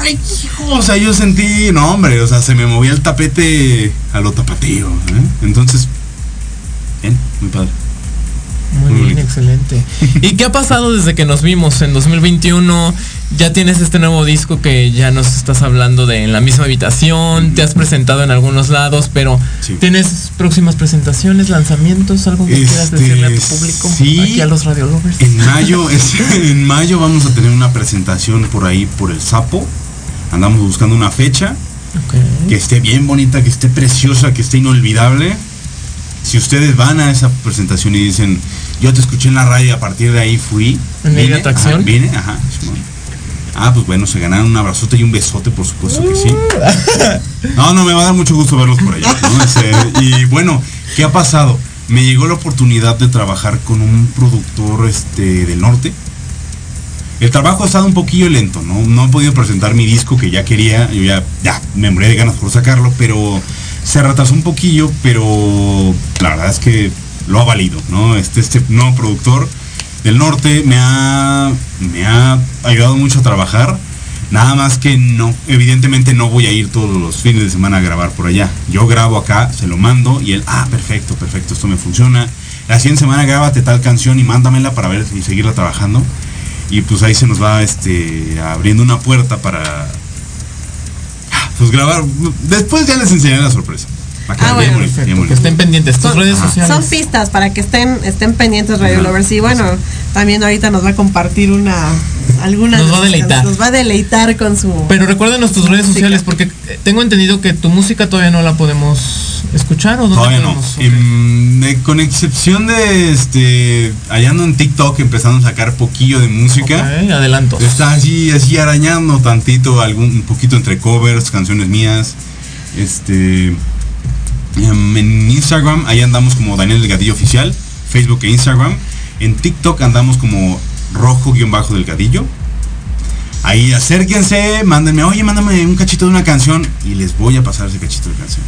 ay, hijo, o sea, yo sentí, no, hombre, o sea, se me movía el tapete a lo tapatío, ¿eh? Entonces, bien, muy padre. Muy bien, excelente. ¿Y qué ha pasado desde que nos vimos en 2021? ya tienes este nuevo disco que ya nos estás hablando de en la misma habitación, te has presentado en algunos lados, pero Sí. ¿tienes próximas presentaciones, lanzamientos, algo que quieras Este, decirle a tu público? sí. Aquí a los radiolovers. En mayo, es- en mayo vamos a tener una presentación por ahí por el Sapo. Andamos buscando una fecha Ok. que esté bien bonita, que esté preciosa, que esté inolvidable. Si ustedes van a esa presentación y dicen, yo te escuché en la radio y a partir de ahí fui. ¿En Ley de vine, Atracción? ajá, vine, ajá. Ah, pues bueno, se ganaron un abrazote y un besote, por supuesto que sí. No, no, me va a dar mucho gusto verlos por allá. ¿no? Y bueno, ¿qué ha pasado? Me llegó la oportunidad de trabajar con un productor este, del norte. El trabajo ha estado un poquillo lento, ¿no? No he podido presentar mi disco que ya quería, yo ya, ya me morí de ganas por sacarlo, pero se retrasó un poquillo, pero la verdad es que lo ha valido, ¿no? Este, este nuevo productor del norte me ha, me ha ayudado mucho a trabajar. Nada más que no, evidentemente no voy a ir todos los fines de semana a grabar por allá. Yo grabo acá, se lo mando y él, ah, perfecto, perfecto, esto me funciona. La siguiente semana grábate tal canción y mándamela para ver y seguirla trabajando. Y pues ahí se nos va este abriendo una puerta para pues grabar. Después ya les enseñaré la sorpresa. Va a quedar Ah, bueno, Perfecto, que estén pendientes. Tus Son- redes sociales. Son pistas para que estén, estén pendientes Radio Ajá. Lovers. Y bueno, también ahorita nos va a compartir una alguna Nos va a deleitar. Nos va a deleitar con su Pero recuérdanos tus redes Música. sociales porque tengo entendido que tu música todavía no la podemos escuchar o Todavía no. Em, eh, con excepción de este. Allá ando en TikTok empezando a sacar poquillo de música. Ok, adelantos. Está así, así arañando tantito, algún, un poquito entre covers, canciones mías. Este. Em, en Instagram, ahí andamos como Daniel Delgadillo Oficial, Facebook e Instagram. En TikTok andamos como rojo-delgadillo. Ahí acérquense, mándenme, oye, mándame un cachito de una canción y les voy a pasar ese cachito de canción.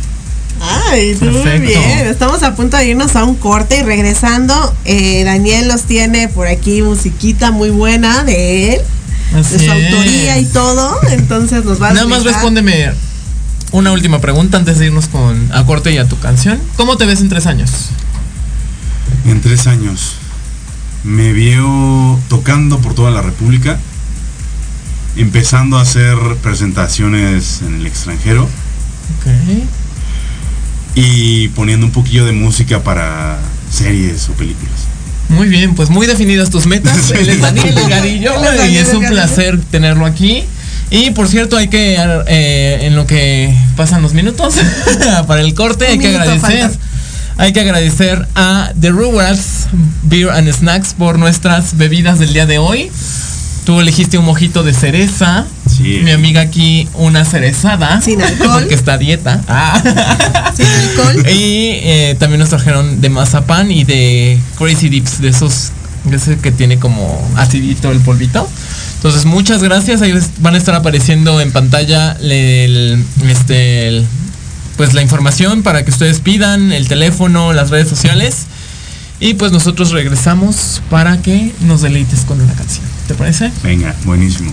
Ay, muy Perfecto. bien. Estamos a punto de irnos a un corte y regresando. eh, Daniel nos tiene por aquí musiquita muy buena de él, Así de su es. autoría y todo. Entonces nos va a Nada más respóndeme una última pregunta antes de irnos con a corte y a tu canción. ¿Cómo te ves en tres años? En tres años me vio tocando por toda la República, empezando a hacer presentaciones en el extranjero Ok. y poniendo un poquillo de música para series o películas. Muy bien, pues muy definidas tus metas. Él es Daniel y es un placer tenerlo aquí. Y por cierto, hay que, eh, en lo que pasan los minutos para el corte, Un hay que agradecer. falta. Hay que agradecer a The Brewers Beer and Snacks por nuestras bebidas del día de hoy. Tú elegiste un mojito de cereza. Sí. Mi amiga aquí una cerezada. Sin alcohol. Porque está a dieta. Ah. Sin alcohol. Y eh, también nos trajeron de mazapán y de Crazy Dips, de esos ese que tiene como acidito el polvito. Entonces, muchas gracias. Ahí van a estar apareciendo en pantalla el, este, pues la información para que ustedes pidan, el teléfono, las redes sociales. Y pues nosotros regresamos para que nos deleites con una canción. ¿Te parece? Venga, buenísimo.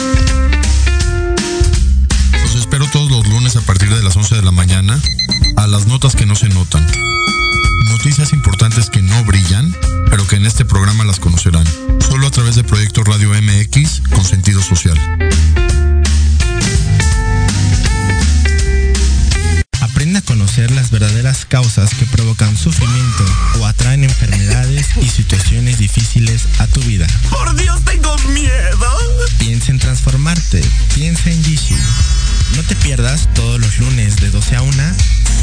A partir de las 11 de la mañana a las notas que no se notan. Noticias importantes que no brillan, pero que en este programa las conocerán. Solo a través de Proyecto Radio MX con sentido social. Aprende a conocer las verdaderas causas que provocan sufrimiento o atraen enfermedades y situaciones difíciles a tu vida. Por Dios, tengo miedo. Piensa en transformarte. Piensa en Jishu. No te pierdas todos los lunes de 12 a 1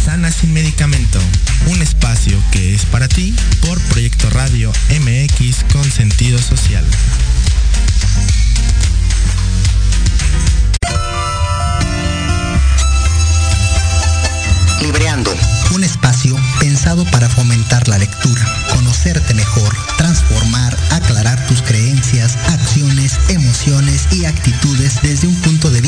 Sana sin medicamento. Un espacio que es para ti por Proyecto Radio MX con sentido social. Libreando, un espacio pensado para fomentar la lectura, conocerte mejor, transformar, aclarar tus creencias, acciones, emociones emociones y actitudes desde un punto de vista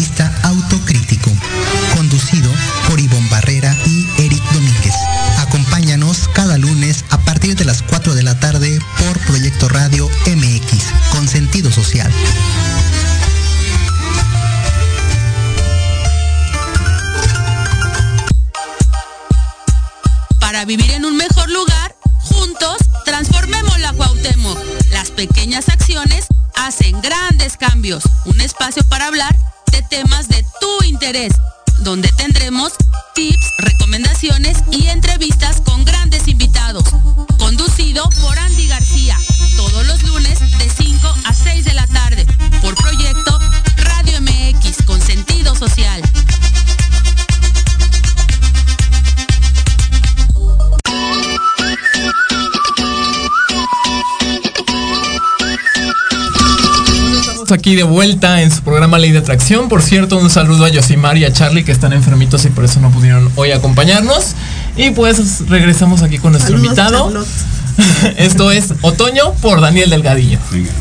Atracción. Por cierto, un saludo a Yosimar y a Charlie que están enfermitos y por eso no pudieron hoy acompañarnos. Y pues regresamos aquí con nuestro Saludos, invitado. Charlotte. Esto es Otoño por Daniel Delgadillo. Venga.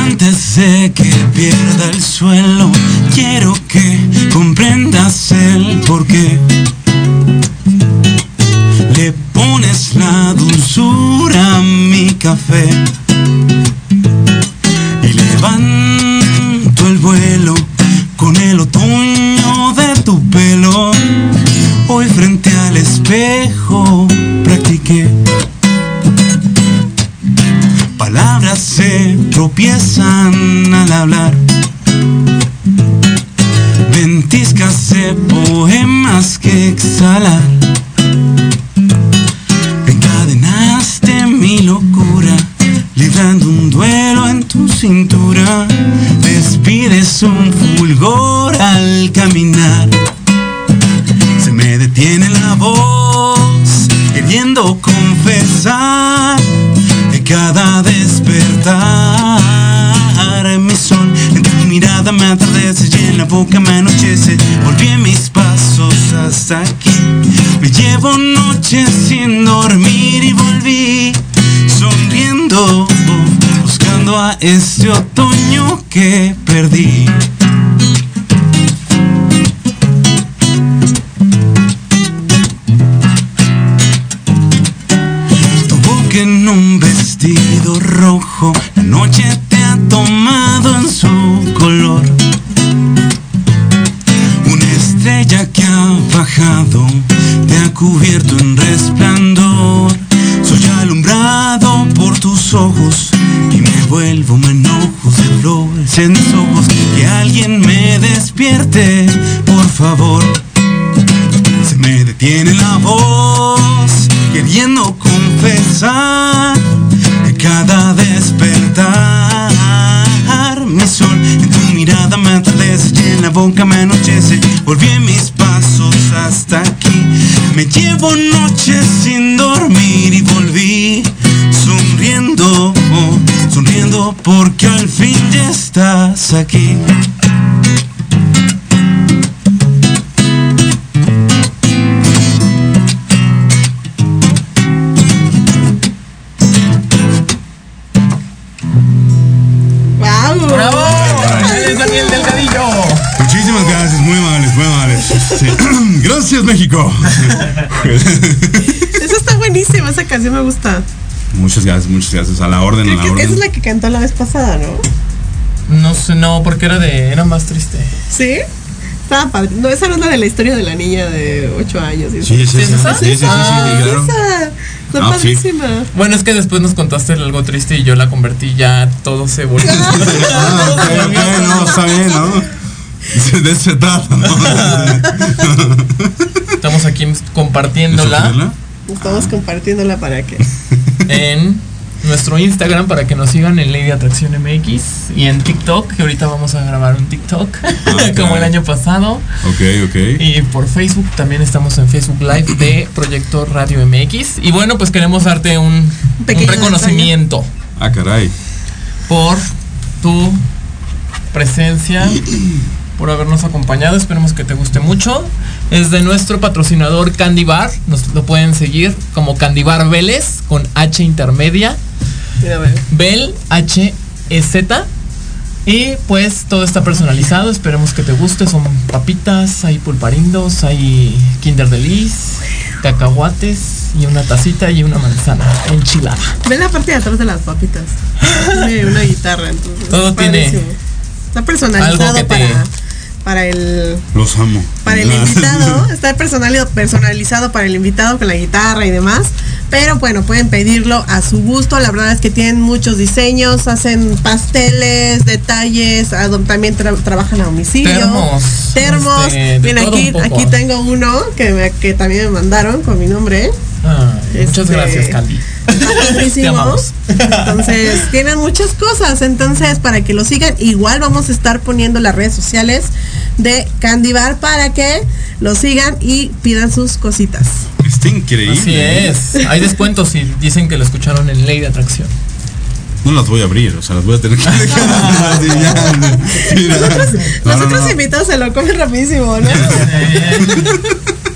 Antes de que pierda el suelo, mi este otoño que perdí. Voz, queriendo confesar cada despertar mi sol en tu mirada me atardece y en la boca me anochece. Volví mis pasos hasta aquí. Me llevo noches sin dormir y volví sonriendo, sonriendo porque al fin ya estás aquí. Gracias, México. Esa está buenísima, esa canción me gusta. muchas gracias, muchas gracias. A la orden, a Creo la que esa es orden. la que cantó la vez pasada, ¿no? No sé, no, porque era de. Era más triste. ¿Sí? Estaba padre. No, esa no es la de la historia de la niña de 8 años. Sí, sí, sí, ¿Es esa? sí, sí, sí, sí, Ah, sí, claro. Esa. Está Ah, sí. padrísima. Bueno, es que después nos contaste algo triste y yo la convertí ya todo se volvió. Ah, ok, ok, no, está bien, ¿no? De eso se trata, ¿no? Estamos aquí compartiéndola. Estamos compartiéndola para que. en nuestro Instagram para que nos sigan en de Atracción MX y en TikTok, que ahorita vamos a grabar un TikTok como el año pasado. Ok, ok. Y por Facebook también estamos en Facebook Live de Proyecto Radio MX. Y bueno, pues queremos darte un, reconocimiento Ah, caray. por tu presencia por habernos acompañado. Esperemos que te guste mucho. Es de nuestro patrocinador Candy Bar. Nos lo pueden seguir como Candy Bar Vélez con H intermedia. Bel H E Z. Y pues todo está personalizado. Esperemos que te guste. Son papitas, hay pulparindos, hay Kinder Delice, cacahuates y una tacita y una manzana enchilada. Ve la parte de atrás de las papitas. Una guitarra, entonces. Todo tiene. Está algo personalizado que te- para, para el Los amo. para el invitado, está personali- personalizado para el invitado con la guitarra y demás. Pero bueno, pueden pedirlo a su gusto. La verdad es que tienen muchos diseños, hacen pasteles, detalles, también tra- trabajan a domicilio. Termos, Termos. este, todo aquí, aquí tengo uno que, me- que también me mandaron con mi nombre. Ay, muchas Este, gracias, Candy. Te amamos. Entonces, tienen muchas cosas. Entonces, para que lo sigan, igual vamos a estar poniendo las redes sociales de Candy Bar para que lo sigan y pidan sus cositas. Está increíble. Así es. Hay descuentos si dicen que lo escucharon en Ley de Atracción. No las voy a abrir, o sea, las voy a tener que dejar. así, ya, sí, ya. No, Los no, otros no. invitados se lo comen rapidísimo, ¿no?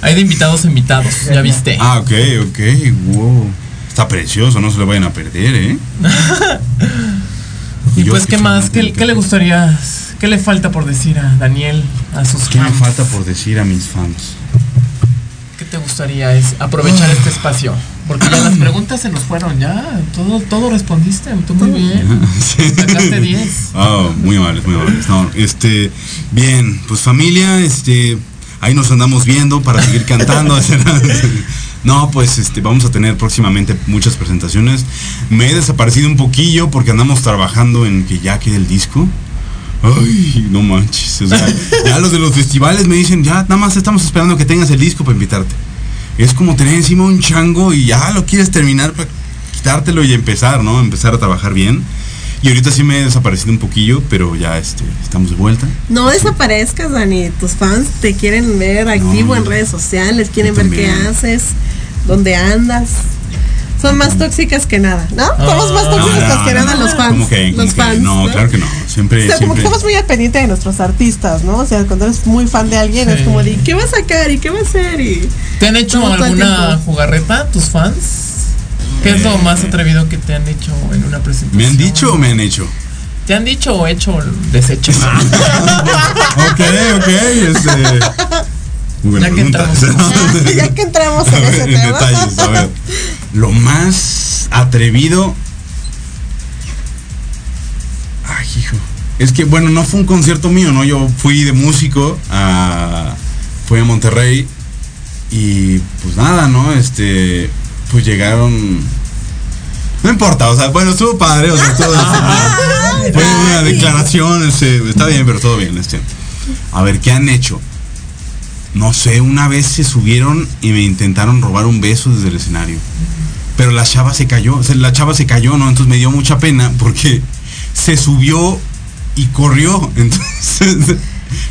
Hay de invitados invitados, ya viste. Ah, ok, ok, wow. Está precioso, no se lo vayan a perder, ¿eh? y yo pues, ¿qué más? ¿Qué, qué le gustaría? ¿Qué le falta por decir a Daniel, a sus ¿Qué me fans? falta por decir a mis fans? ¿Qué te gustaría es aprovechar este espacio? Porque ya las preguntas se nos fueron, ya. Todo, todo respondiste, tú muy bien. Sacaste 10. Ah, muy amables, muy amables. No, este, bien, pues familia, este, ahí nos andamos viendo para seguir cantando. No, pues este, vamos a tener próximamente muchas presentaciones. Me he desaparecido un poquillo porque andamos trabajando en que ya quede el disco. Ay, no manches. O sea, ya los de los festivales me dicen, ya nada más estamos esperando que tengas el disco para invitarte. Es como tener encima un chango y ya lo quieres terminar para quitártelo y empezar, ¿no? Empezar a trabajar bien. Y ahorita sí me he desaparecido un poquillo, pero ya este, estamos de vuelta. No desaparezcas, Dani. Tus fans te quieren ver activo No. en redes sociales, quieren ver qué haces, dónde andas. Son más tóxicas que nada, ¿no? Somos más Ah. tóxicas No, que nada no, los fans. ¿cómo que? ¿Cómo los que? fans. No, claro que no. Siempre, O sea, como que estamos muy al pendiente de nuestros artistas, ¿no? O sea, cuando eres muy fan de alguien, es Sí. como de, ¿qué va a sacar y qué va a hacer? Y ¿Te han hecho alguna jugarreta tus fans? ¿Qué es lo más atrevido que te han hecho en una presentación? ¿Me han dicho o me han hecho? ¿Te han dicho o hecho desecho? Ok, ok, este. Muy buena Ya que. Ah, ya que entramos en A ese ver, en tema. detalles, a ver. Lo más atrevido. Ay, hijo. Es que, bueno, no fue un concierto mío, ¿no? Yo fui de músico a. Fui a Monterrey. Y pues nada, ¿no? Este. Pues llegaron. No importa, o sea, bueno, estuvo padre, o sea, todo. fue una declaración, este, está bien, pero todo bien, este. A ver, ¿qué han hecho? No sé, una vez se subieron y me intentaron robar un beso desde el escenario. Pero la chava se cayó, o sea, la chava se cayó, ¿no? Entonces me dio mucha pena porque se subió y corrió. Entonces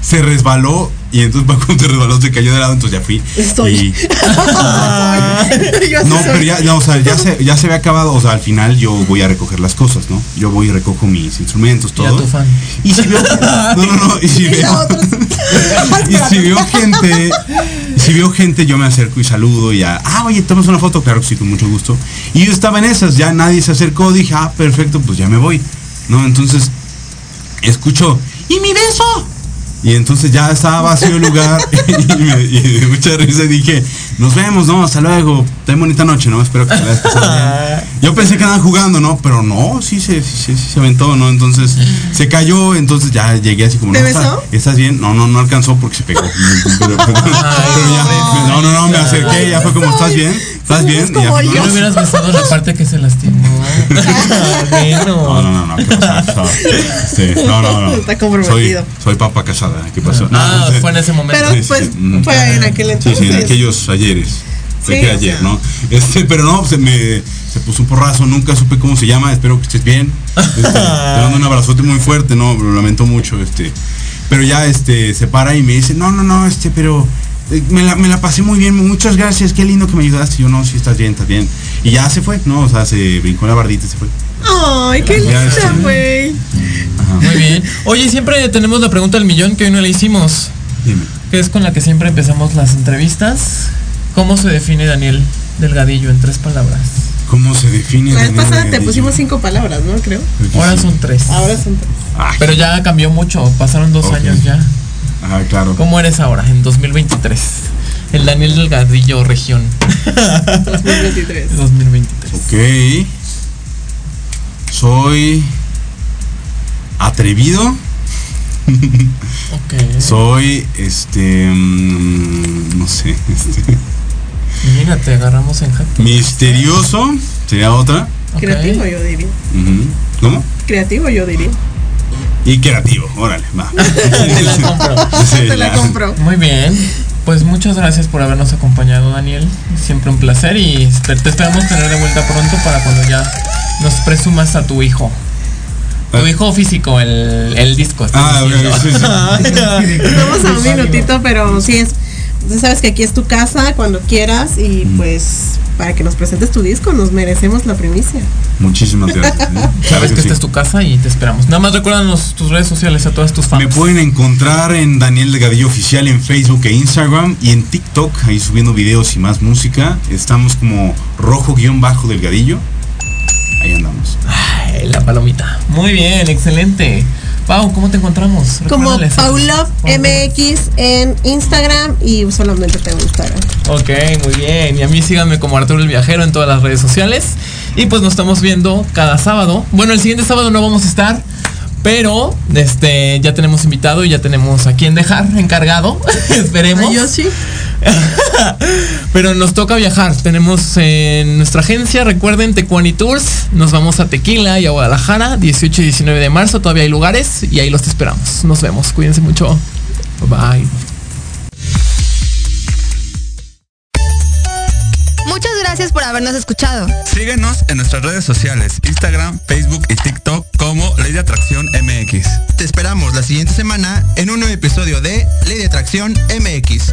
se resbaló y entonces cuando se resbaló se cayó de lado, entonces ya fui. Estoy. Y- no, pero ya, ya, o sea, ya se, ya se había acabado, o sea, al final yo voy a recoger las cosas, ¿no? Yo voy y recojo mis instrumentos, Y a todo. tu fan. Y si veo, no, no, no, y si veo, la otra- y si veo gente, y si veo gente, yo me acerco y saludo y ya, ah, oye, tomas una foto, claro que sí, con mucho gusto. Y yo estaba en esas, ya nadie se acercó, dije, ah, perfecto, pues ya me voy. ¿No? Entonces, escucho, ¿y mi beso? Y entonces ya estaba vacío el lugar y, me, y me dio mucha risa dije, nos vemos, ¿no? Hasta luego, ten bonita noche, ¿no? Espero que te la bien". Yo pensé que andaban jugando, ¿no? Pero no, sí se, sí, sí, sí se aventó, ¿no? Entonces se cayó, entonces ya llegué así como, ¿Te "No, besó? ¿estás- ¿Estás bien? No, no, no alcanzó porque se pegó. Pero, pero- pero ya, no, no, no, me acerqué, ya fue como, ¿estás bien? ¿Estás bien? Y ya como fue yo. ¿Por qué no hubieras besado la parte que se lastimó? bueno. No, no, no, no, ¿qué pasó? Este, no, no, no. Está comprometido. Soy, soy papa casada, ¿qué pasó? No, Ah, fue en ese momento. Pero Sí, sí, pues sí. Fue en aquel Sí, entonces. sí, en aquellos ayeres. Fue Sí, o ayer, sea. ¿no? Este, pero no, se me se puso un porrazo, nunca supe cómo se llama, espero que estés bien. Este, te mando un abrazote muy fuerte, no, lo lamento mucho, este. Pero ya este se para y me dice, "No, no, no, este, pero eh, me la, me la pasé muy bien, muchas gracias, qué lindo que me ayudaste. Yo no, sí, estás bien, estás bien. Y ya se fue, ¿no? O sea, se brincó la bardita y se fue. Ay, qué linda, güey. Ajá. Muy bien. Oye, siempre tenemos la pregunta del millón que hoy no la hicimos, Dime. que es con la que siempre empezamos las entrevistas. ¿Cómo se define Daniel Delgadillo en tres palabras? ¿Cómo se define? La vez Daniel pasada te pusimos cinco palabras, ¿no? Creo. Ahora son tres. Ahora son tres. Ay, Pero ya cambió mucho, pasaron dos años ya. Ajá, claro. ¿Cómo eres ahora, en 2023? El Daniel Delgadillo región 2023. 2023. Ok. Soy atrevido. Ok. Soy, este, mm, no sé, este, Mira, te agarramos en jaque. misterioso, sería otra. Creativo, yo diría. ¿Cómo? Creativo, yo diría. Y creativo, órale, va. Te la compro. Sí, Te la compro. Muy bien. Pues muchas gracias por habernos acompañado, Daniel. Siempre un placer y te esperamos tener de vuelta pronto para cuando ya nos presumas a tu hijo. Tu hijo físico, el, el disco. Ah, ok, sí, sí. Vamos a un minutito, pero sí es. Tú sabes que aquí es tu casa cuando quieras y Mm. pues para que nos presentes tu disco nos merecemos la primicia. Muchísimas gracias. ¿eh? Sabes que sí. esta es tu casa y te esperamos. Nada más recuérdanos tus redes sociales a todas tus fans. Me pueden encontrar en Daniel Delgadillo Oficial en Facebook e Instagram y en TikTok, ahí subiendo videos y más música. Estamos como rojo-delgadillo. Ahí andamos. Ay, la palomita. Muy bien, excelente. Pau, ¿cómo te encontramos? Como Recuérdales. Paulov MX en Instagram y solamente tengo Instagram. Ok, muy bien. Y a mí síganme como Arturo el Viajero en todas las redes sociales. Y pues nos estamos viendo cada sábado. Bueno, el siguiente sábado no vamos a estar. Pero este ya tenemos invitado y ya tenemos a quien dejar encargado. Esperemos. Ah, yo sí. Pero nos toca viajar. Tenemos en nuestra agencia, recuerden, Tecuani Tours. Nos vamos a Tequila y a Guadalajara, 18 y 19 de marzo. Todavía hay lugares y ahí los esperamos. Nos vemos. Cuídense mucho. Bye. Muchas gracias por habernos escuchado. Síguenos en nuestras redes sociales, Instagram, Facebook y TikTok como Ley de Atracción MX. Te esperamos la siguiente semana en un nuevo episodio de Ley de Atracción MX.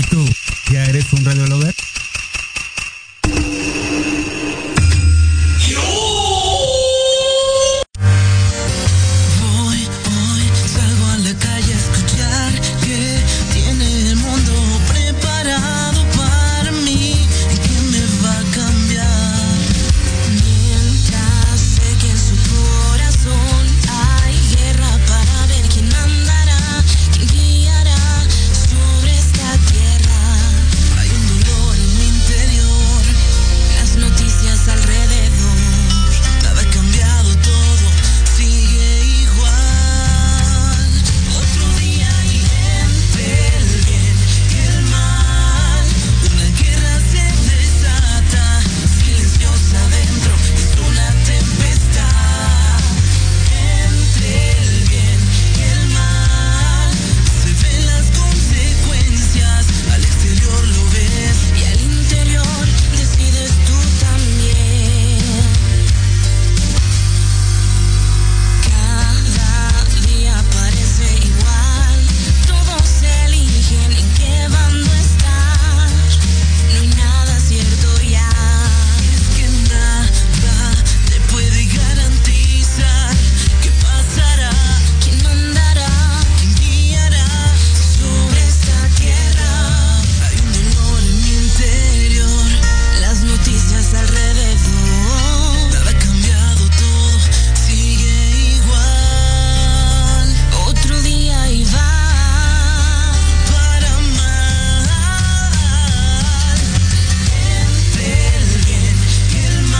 ¿Y tú? ¿Ya eres un radiolover?